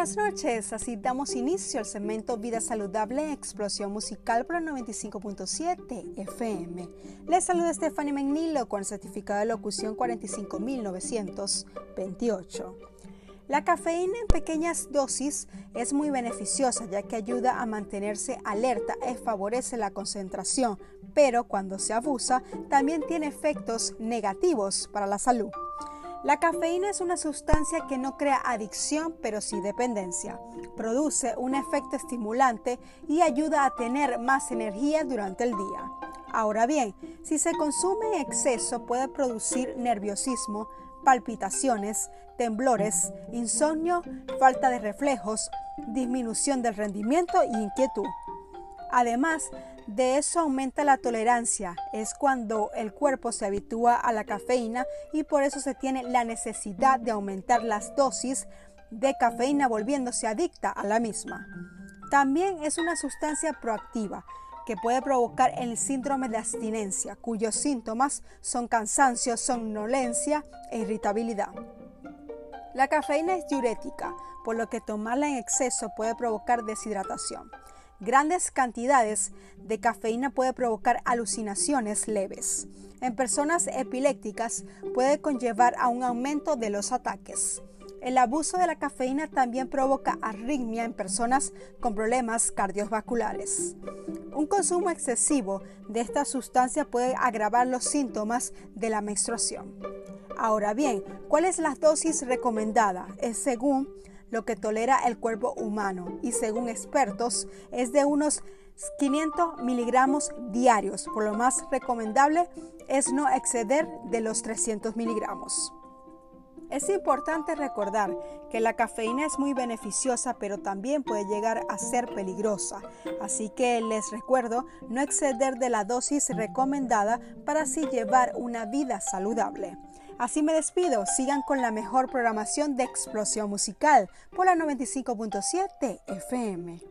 buenas noches. Así damos inicio al segmento Vida Saludable Explosión Musical por el 95.7 FM. Les saluda Stephanie Menilo con el certificado de locución 45928. La cafeína en pequeñas dosis es muy beneficiosa ya que ayuda a mantenerse alerta y favorece la concentración, pero cuando se abusa también tiene efectos negativos para la salud. La cafeína es una sustancia que no crea adicción, pero sí dependencia. Produce un efecto estimulante y ayuda a tener más energía durante el día. Ahora bien, si se consume en exceso puede producir nerviosismo, palpitaciones, temblores, insomnio, falta de reflejos, disminución del rendimiento e inquietud. Además, de eso aumenta la tolerancia, es cuando el cuerpo se habitúa a la cafeína y por eso se tiene la necesidad de aumentar las dosis de cafeína volviéndose adicta a la misma. También es una sustancia proactiva que puede provocar el síndrome de abstinencia, cuyos síntomas son cansancio, somnolencia e irritabilidad. La cafeína es diurética, por lo que tomarla en exceso puede provocar deshidratación. Grandes cantidades de cafeína puede provocar alucinaciones leves. En personas epilépticas puede conllevar a un aumento de los ataques. El abuso de la cafeína también provoca arritmia en personas con problemas cardiovasculares. Un consumo excesivo de esta sustancia puede agravar los síntomas de la menstruación. Ahora bien, ¿cuál es la dosis recomendada? Es según lo que tolera el cuerpo humano y según expertos es de unos 500 miligramos diarios. Por lo más recomendable es no exceder de los 300 miligramos. Es importante recordar que la cafeína es muy beneficiosa, pero también puede llegar a ser peligrosa. Así que les recuerdo no exceder de la dosis recomendada para así llevar una vida saludable. Así me despido. Sigan con la mejor programación de explosión musical por la 95.7 FM.